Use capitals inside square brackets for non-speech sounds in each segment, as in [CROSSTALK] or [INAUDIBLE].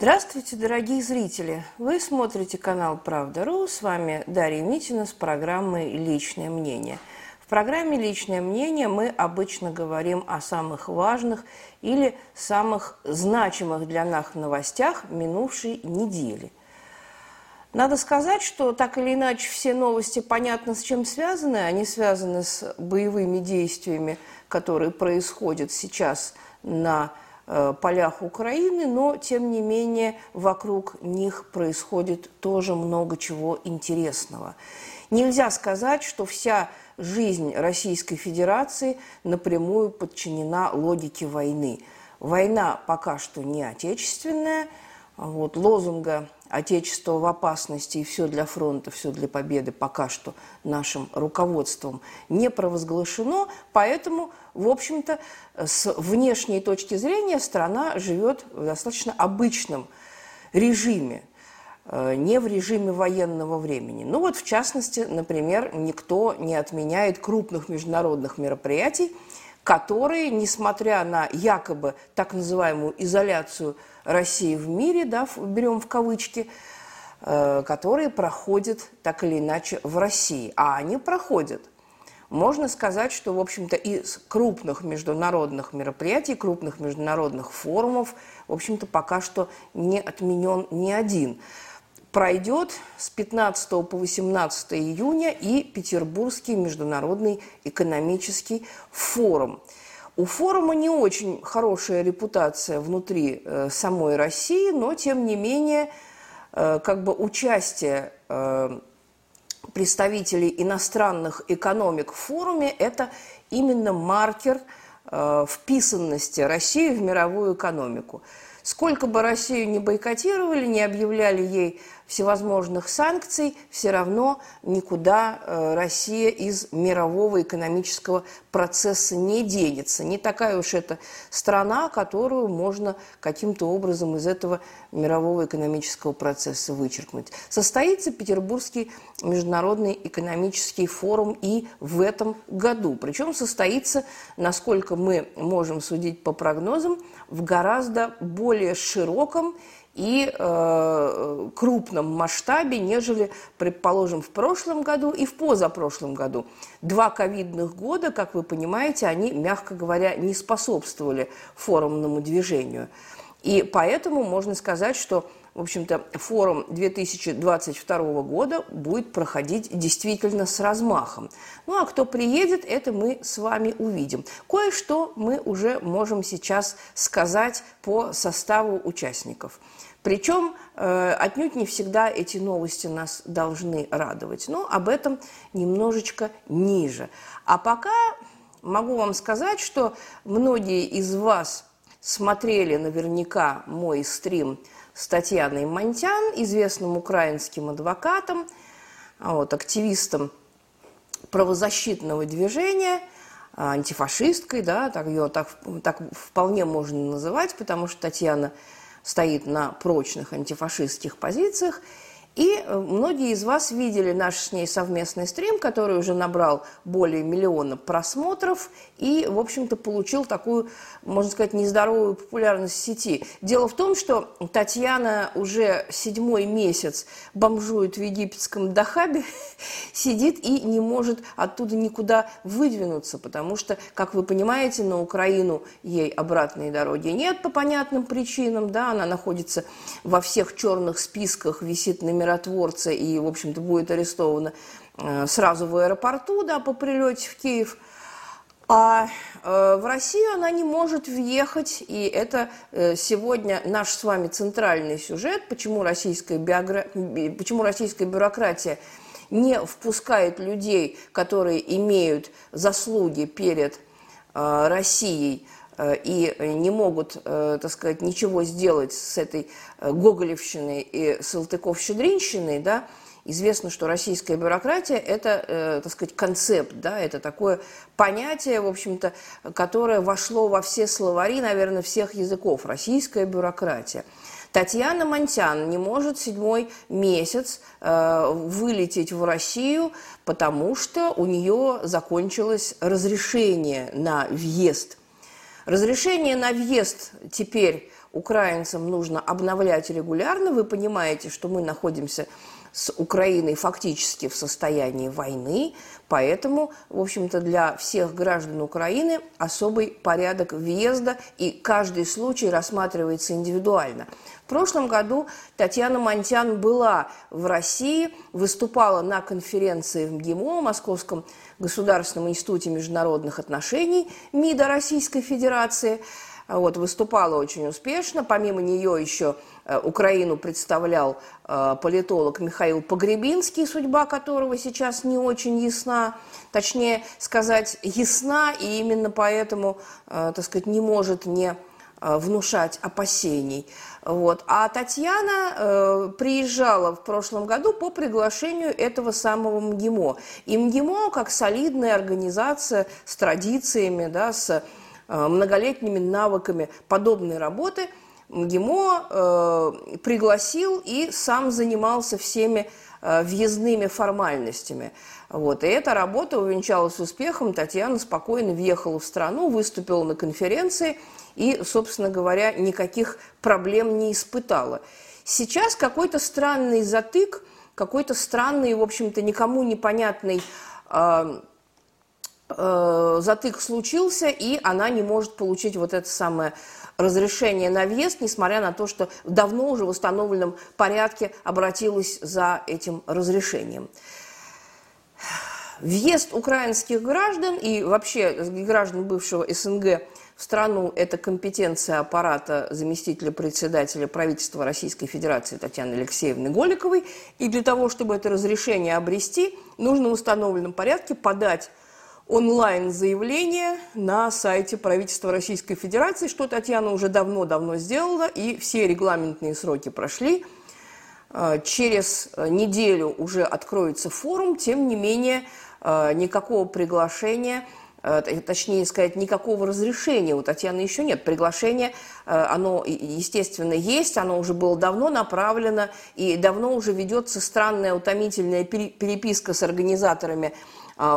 Здравствуйте, дорогие зрители! Вы смотрите канал «Правда.ру». С вами Дарья Митина с программой «Личное мнение». В программе «Личное мнение» мы обычно говорим о самых важных или самых значимых для нас новостях минувшей недели. Надо сказать, что так или иначе все новости понятно с чем связаны. Они связаны с боевыми действиями, которые происходят сейчас на полях Украины, но, тем не менее, вокруг них происходит тоже много чего интересного. Нельзя сказать, что вся жизнь Российской Федерации напрямую подчинена логике войны. Война пока что не отечественная, вот, лозунга «Отечество в опасности и все для фронта, все для победы» пока что нашим руководством не провозглашено, поэтому в общем-то, с внешней точки зрения страна живет в достаточно обычном режиме, э, не в режиме военного времени. Ну вот, в частности, например, никто не отменяет крупных международных мероприятий, которые, несмотря на якобы так называемую изоляцию России в мире, да, берем в кавычки, э, которые проходят так или иначе в России. А они проходят – можно сказать, что, в общем-то, из крупных международных мероприятий, крупных международных форумов, в общем-то, пока что не отменен ни один. Пройдет с 15 по 18 июня и Петербургский международный экономический форум. У форума не очень хорошая репутация внутри э, самой России, но тем не менее, э, как бы участие э, представителей иностранных экономик в форуме – это именно маркер э, вписанности России в мировую экономику. Сколько бы Россию не бойкотировали, не объявляли ей всевозможных санкций, все равно никуда э, Россия из мирового экономического процесса не денется. Не такая уж это страна, которую можно каким-то образом из этого мирового экономического процесса вычеркнуть. Состоится Петербургский международный экономический форум и в этом году. Причем состоится, насколько мы можем судить по прогнозам, в гораздо более широком и э, крупном масштабе, нежели, предположим, в прошлом году и в позапрошлом году. Два ковидных года, как вы понимаете, они, мягко говоря, не способствовали форумному движению. И поэтому можно сказать, что в общем-то, форум 2022 года будет проходить действительно с размахом. Ну а кто приедет, это мы с вами увидим. Кое-что мы уже можем сейчас сказать по составу участников. Причем э, отнюдь не всегда эти новости нас должны радовать. Но об этом немножечко ниже. А пока могу вам сказать, что многие из вас смотрели наверняка мой стрим с Татьяной Монтян, известным украинским адвокатом, вот, активистом правозащитного движения, антифашисткой, да, так ее так, так вполне можно называть, потому что Татьяна стоит на прочных антифашистских позициях. И э, многие из вас видели наш с ней совместный стрим, который уже набрал более миллиона просмотров и, в общем-то, получил такую, можно сказать, нездоровую популярность в сети. Дело в том, что Татьяна уже седьмой месяц бомжует в египетском Дахабе, [LAUGHS] сидит и не может оттуда никуда выдвинуться, потому что, как вы понимаете, на Украину ей обратной дороги нет по понятным причинам, да, она находится во всех черных списках, висит на миротворца и, в общем-то, будет арестована э, сразу в аэропорту, да, по прилете в Киев. А э, в Россию она не может въехать, и это э, сегодня наш с вами центральный сюжет, почему российская, биогра... почему российская бюрократия не впускает людей, которые имеют заслуги перед Россией, и не могут, э, так сказать, ничего сделать с этой э, Гоголевщиной и Салтыков-Щедринщиной, да, Известно, что российская бюрократия – это, так сказать, концепт, да, это такое понятие, в общем-то, которое вошло во все словари, наверное, всех языков. Российская бюрократия. Татьяна Монтян не может седьмой месяц э, вылететь в Россию, потому что у нее закончилось разрешение на въезд Разрешение на въезд теперь украинцам нужно обновлять регулярно. Вы понимаете, что мы находимся с Украиной фактически в состоянии войны, поэтому, в общем-то, для всех граждан Украины особый порядок въезда, и каждый случай рассматривается индивидуально. В прошлом году Татьяна Монтян была в России, выступала на конференции в МГИМО, Московском государственном институте международных отношений МИДа Российской Федерации – вот, выступала очень успешно. Помимо нее еще э, Украину представлял э, политолог Михаил Погребинский, судьба которого сейчас не очень ясна. Точнее сказать, ясна, и именно поэтому, э, так сказать, не может не внушать опасений. Вот. А Татьяна э, приезжала в прошлом году по приглашению этого самого МГИМО. И МГИМО, как солидная организация с традициями, да, с многолетними навыками подобной работы МГИМО э, пригласил и сам занимался всеми э, въездными формальностями. Вот. И эта работа увенчалась успехом. Татьяна спокойно въехала в страну, выступила на конференции и, собственно говоря, никаких проблем не испытала. Сейчас какой-то странный затык, какой-то странный, в общем-то, никому непонятный э, затык случился, и она не может получить вот это самое разрешение на въезд, несмотря на то, что давно уже в установленном порядке обратилась за этим разрешением. Въезд украинских граждан и вообще граждан бывшего СНГ в страну – это компетенция аппарата заместителя председателя правительства Российской Федерации Татьяны Алексеевны Голиковой. И для того, чтобы это разрешение обрести, нужно в установленном порядке подать онлайн-заявление на сайте правительства Российской Федерации, что Татьяна уже давно-давно сделала, и все регламентные сроки прошли. А, через э, неделю уже откроется форум, тем не менее э, никакого приглашения, э, точнее сказать, никакого разрешения у Татьяны еще нет. Приглашение, оно, естественно, есть, оно уже было давно направлено, и давно уже ведется странная, утомительная переписка с организаторами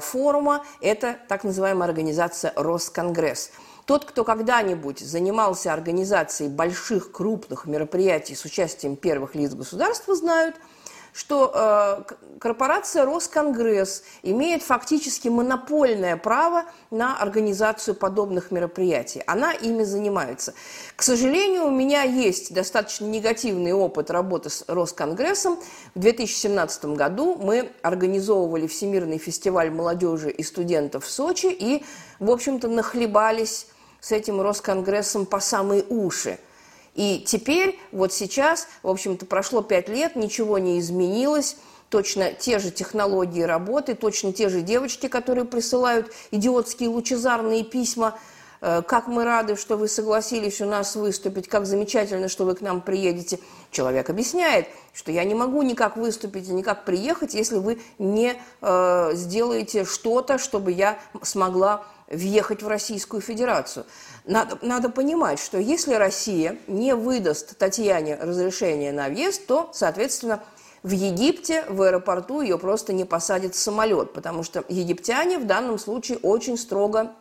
форума – это так называемая организация «Росконгресс». Тот, кто когда-нибудь занимался организацией больших, крупных мероприятий с участием первых лиц государства, знают – что э, корпорация Росконгресс имеет фактически монопольное право на организацию подобных мероприятий. Она ими занимается. К сожалению, у меня есть достаточно негативный опыт работы с Росконгрессом. В 2017 году мы организовывали Всемирный фестиваль молодежи и студентов в Сочи и, в общем-то, нахлебались с этим Росконгрессом по самые уши – и теперь, вот сейчас, в общем-то, прошло пять лет, ничего не изменилось, точно те же технологии работы, точно те же девочки, которые присылают идиотские лучезарные письма, э, как мы рады, что вы согласились у нас выступить, как замечательно, что вы к нам приедете. Человек объясняет, что я не могу никак выступить и никак приехать, если вы не э, сделаете что-то, чтобы я смогла въехать в Российскую Федерацию. Надо, надо понимать, что если Россия не выдаст Татьяне разрешение на въезд, то, соответственно, в Египте в аэропорту ее просто не посадят в самолет, потому что египтяне в данном случае очень строго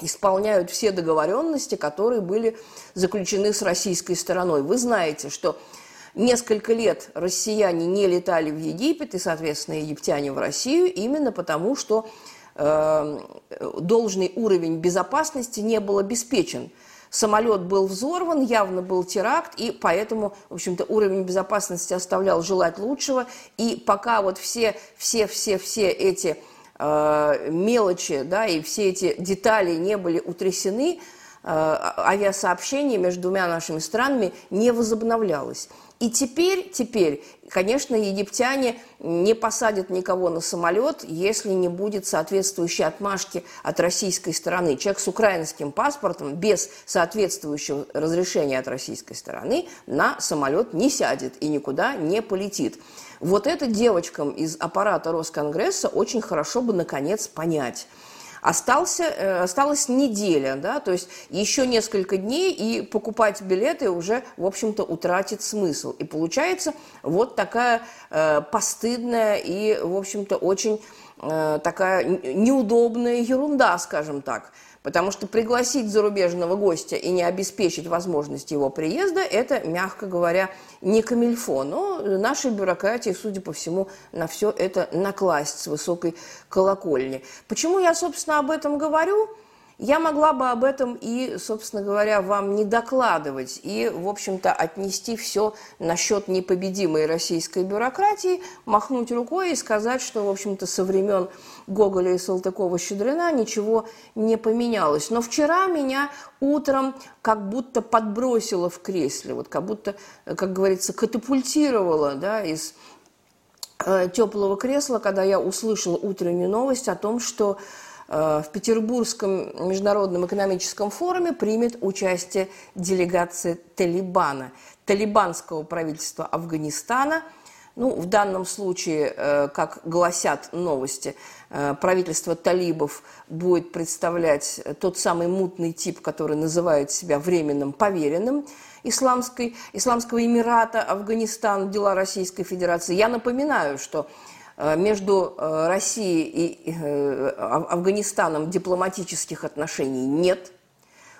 исполняют все договоренности, которые были заключены с российской стороной. Вы знаете, что несколько лет россияне не летали в Египет и, соответственно, египтяне в Россию именно потому, что должный уровень безопасности не был обеспечен. Самолет был взорван, явно был теракт, и поэтому, в общем-то, уровень безопасности оставлял желать лучшего. И пока вот все, все, все, все эти э, мелочи, да, и все эти детали не были утрясены, авиасообщение между двумя нашими странами не возобновлялось. И теперь, теперь, конечно, египтяне не посадят никого на самолет, если не будет соответствующей отмашки от российской стороны. Человек с украинским паспортом без соответствующего разрешения от российской стороны на самолет не сядет и никуда не полетит. Вот это девочкам из аппарата Росконгресса очень хорошо бы наконец понять. Остался, э, осталась неделя, да, то есть еще несколько дней, и покупать билеты уже, в общем-то, утратит смысл. И получается вот такая э, постыдная и, в общем-то, очень такая неудобная ерунда, скажем так. Потому что пригласить зарубежного гостя и не обеспечить возможность его приезда – это, мягко говоря, не камильфо. Но нашей бюрократии, судя по всему, на все это накласть с высокой колокольни. Почему я, собственно, об этом говорю? Я могла бы об этом и, собственно говоря, вам не докладывать и, в общем-то, отнести все насчет непобедимой российской бюрократии, махнуть рукой и сказать, что, в общем-то, со времен Гоголя и Салтыкова-Щедрина ничего не поменялось. Но вчера меня утром как будто подбросило в кресле, вот как будто, как говорится, катапультировало да, из э, теплого кресла, когда я услышала утреннюю новость о том, что в Петербургском международном экономическом форуме примет участие делегация Талибана, талибанского правительства Афганистана. Ну, в данном случае, э, как гласят новости, э, правительство талибов будет представлять тот самый мутный тип, который называет себя временным поверенным исламской, Исламского Эмирата, Афганистан, дела Российской Федерации. Я напоминаю, что Э, между э, Россией и э, Афганистаном дипломатических отношений нет.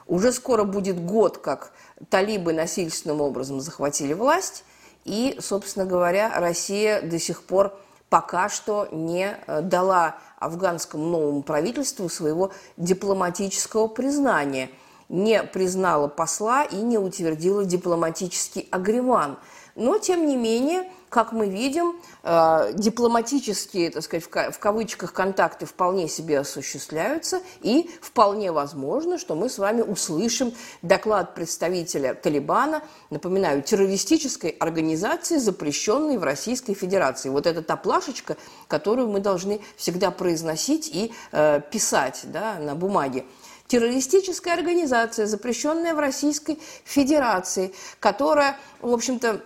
Уже скоро будет год, как талибы насильственным образом захватили власть, и, собственно говоря, Россия до сих пор пока что не дала афганскому новому правительству своего дипломатического признания, не признала посла и не утвердила дипломатический агреман. Но, тем не менее, как мы видим, э, дипломатические, так сказать, в кавычках контакты вполне себе осуществляются, и вполне возможно, что мы с вами услышим доклад представителя Талибана, напоминаю, террористической организации, запрещенной в Российской Федерации. Вот это та плашечка, которую мы должны всегда произносить и э, писать да, на бумаге террористическая организация, запрещенная в Российской Федерации, которая, в общем-то,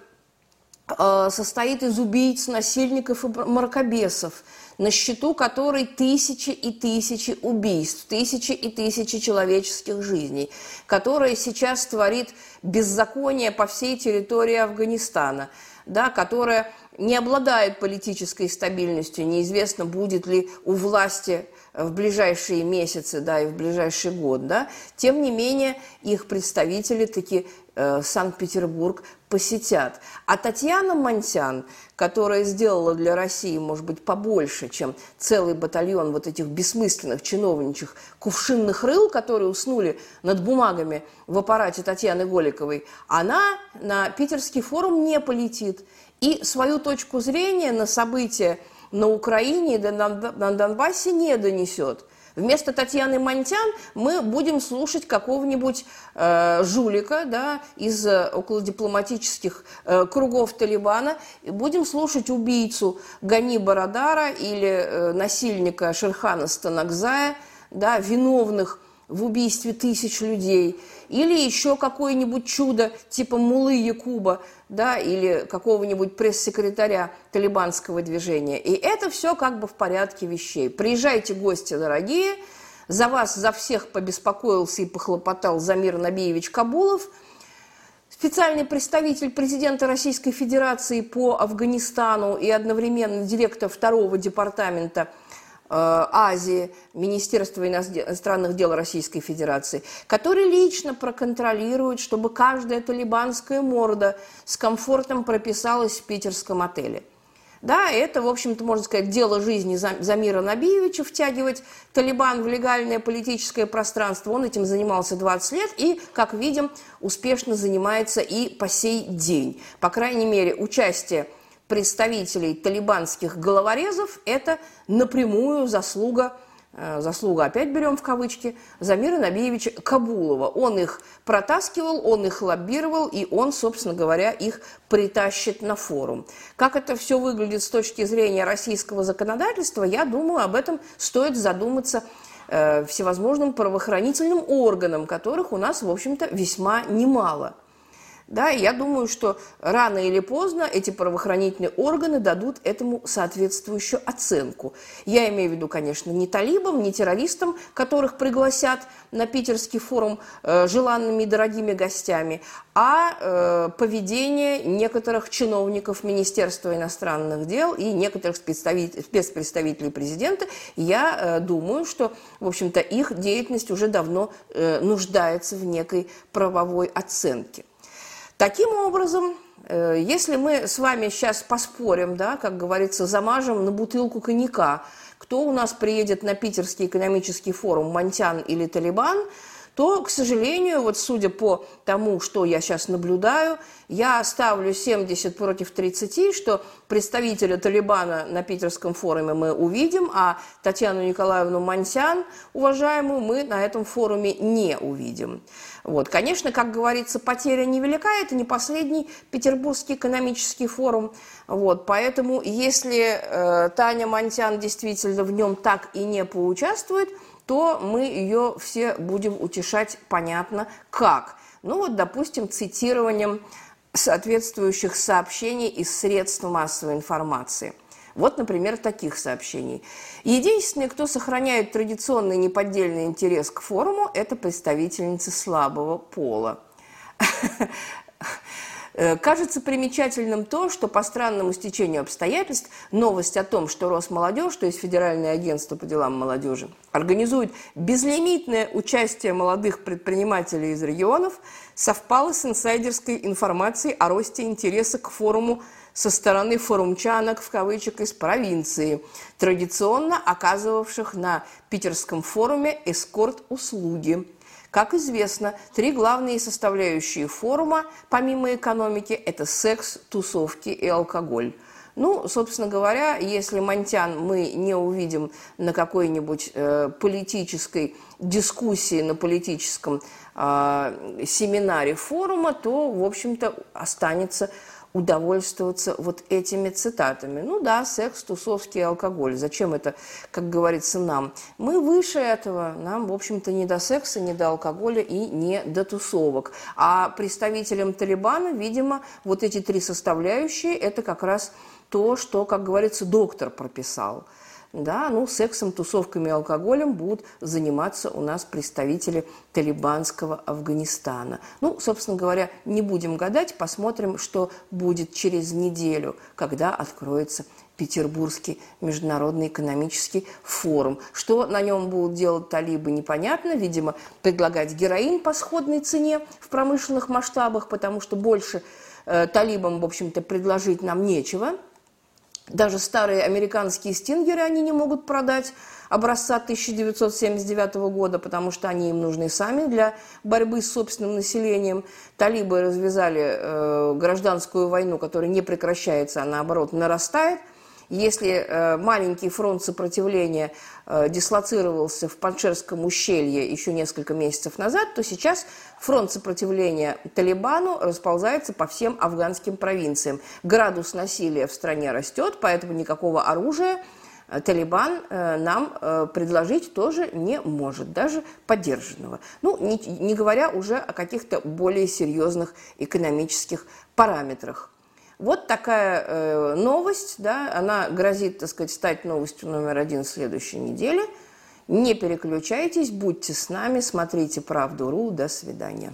состоит из убийц, насильников и мракобесов, на счету которой тысячи и тысячи убийств, тысячи и тысячи человеческих жизней, которая сейчас творит беззаконие по всей территории Афганистана, да, которая не обладает политической стабильностью, неизвестно, будет ли у власти в ближайшие месяцы, да, и в ближайший год, да, тем не менее их представители таки э, Санкт-Петербург посетят. А Татьяна Монтян, которая сделала для России, может быть, побольше, чем целый батальон вот этих бессмысленных чиновничьих кувшинных рыл, которые уснули над бумагами в аппарате Татьяны Голиковой, она на Питерский форум не полетит. И свою точку зрения на события на Украине и на Донбассе не донесет. Вместо Татьяны Монтян мы будем слушать какого-нибудь э, жулика да, из э, околодипломатических э, кругов Талибана, и будем слушать убийцу Гани Барадара или э, насильника Шерхана Станакзая, да, виновных в убийстве тысяч людей, или еще какое-нибудь чудо типа Мулы Якуба, да, или какого-нибудь пресс-секретаря талибанского движения. И это все как бы в порядке вещей. Приезжайте, гости дорогие, за вас, за всех побеспокоился и похлопотал Замир Набиевич Кабулов, специальный представитель президента Российской Федерации по Афганистану и одновременно директор второго департамента – Азии, Министерства иностранных дел Российской Федерации, который лично проконтролирует, чтобы каждая талибанская морда с комфортом прописалась в питерском отеле. Да, это, в общем-то, можно сказать, дело жизни Замира Набиевича, втягивать Талибан в легальное политическое пространство. Он этим занимался 20 лет и, как видим, успешно занимается и по сей день. По крайней мере, участие представителей талибанских головорезов – это напрямую заслуга, э, заслуга, опять берем в кавычки, Замира Набиевича Кабулова. Он их протаскивал, он их лоббировал, и он, собственно говоря, их притащит на форум. Как это все выглядит с точки зрения российского законодательства, я думаю, об этом стоит задуматься э, всевозможным правоохранительным органам, которых у нас, в общем-то, весьма немало – Да, и я думаю, что рано или поздно эти правоохранительные органы дадут этому соответствующую оценку. Я имею в виду, конечно, не талибам, не террористам, которых пригласят на питерский форум э, желанными и дорогими гостями, а э, поведение некоторых чиновников Министерства иностранных дел и некоторых спецпредставителей президента. Я э, думаю, что, в общем-то, их деятельность уже давно э, нуждается в некой правовой оценке. Таким образом, э, если мы с вами сейчас поспорим, да, как говорится, замажем на бутылку коньяка, кто у нас приедет на Питерский экономический форум, Монтян или Талибан, то, к сожалению, вот судя по тому, что я сейчас наблюдаю, я ставлю 70 против 30, что представителя Талибана на питерском форуме мы увидим, а Татьяну Николаевну Мансян, уважаемую, мы на этом форуме не увидим. Вот. Конечно, как говорится, потеря невелика, это не последний Петербургский экономический форум. Вот. Поэтому, если э, Таня Мансян действительно в нем так и не поучаствует, то мы ее все будем утешать понятно как. Ну вот, допустим, цитированием соответствующих сообщений из средств массовой информации. Вот, например, таких сообщений. Единственный, кто сохраняет традиционный неподдельный интерес к форуму, это представительницы слабого пола. [LAUGHS] Э, кажется примечательным то, что по странному стечению обстоятельств новость о том, что Росмолодежь, то есть Федеральное агентство по делам молодежи, организует безлимитное участие молодых предпринимателей из регионов, совпала с инсайдерской информацией о росте интереса к форуму со стороны форумчанок, в кавычках, из провинции, традиционно оказывавших на питерском форуме эскорт-услуги – как известно, три главные составляющие форума, помимо экономики, это секс, тусовки и алкоголь. Ну, собственно говоря, если Монтян мы не увидим на какой-нибудь э, политической дискуссии, на политическом э, семинаре форума, то, в общем-то, останется удовольствоваться вот этими цитатами. Ну да, секс, тусовки и алкоголь. Зачем это, как говорится, нам? Мы выше этого. Нам, в общем-то, не до секса, не до алкоголя и не до тусовок. А представителям Талибана, видимо, вот эти три составляющие – это как раз то, что, как говорится, доктор прописал – да, ну, сексом, тусовками и алкоголем будут заниматься у нас представители талибанского Афганистана. Ну, собственно говоря, не будем гадать, посмотрим, что будет через неделю, когда откроется Петербургский международный экономический форум. Что на нем будут делать талибы, непонятно. Видимо, предлагать героин по сходной цене в промышленных масштабах, потому что больше э, талибам, в общем-то, предложить нам нечего – даже старые американские стингеры они не могут продать образца 1979 года, потому что они им нужны сами для борьбы с собственным населением. Талибы развязали э, гражданскую войну, которая не прекращается, а наоборот нарастает – если э, маленький фронт сопротивления дислоцировался в Паншерском ущелье еще несколько месяцев назад, то сейчас фронт сопротивления Талибану расползается по всем афганским провинциям. Градус насилия в стране растет, поэтому никакого оружия э, Талибан нам предложить тоже не может, даже поддержанного. Ну, не, не говоря уже о каких-то более серьезных экономических параметрах. Вот такая э, новость, да, она грозит, так сказать, стать новостью номер один в следующей неделе. Не переключайтесь, будьте с нами, смотрите «Правду.ру». До свидания.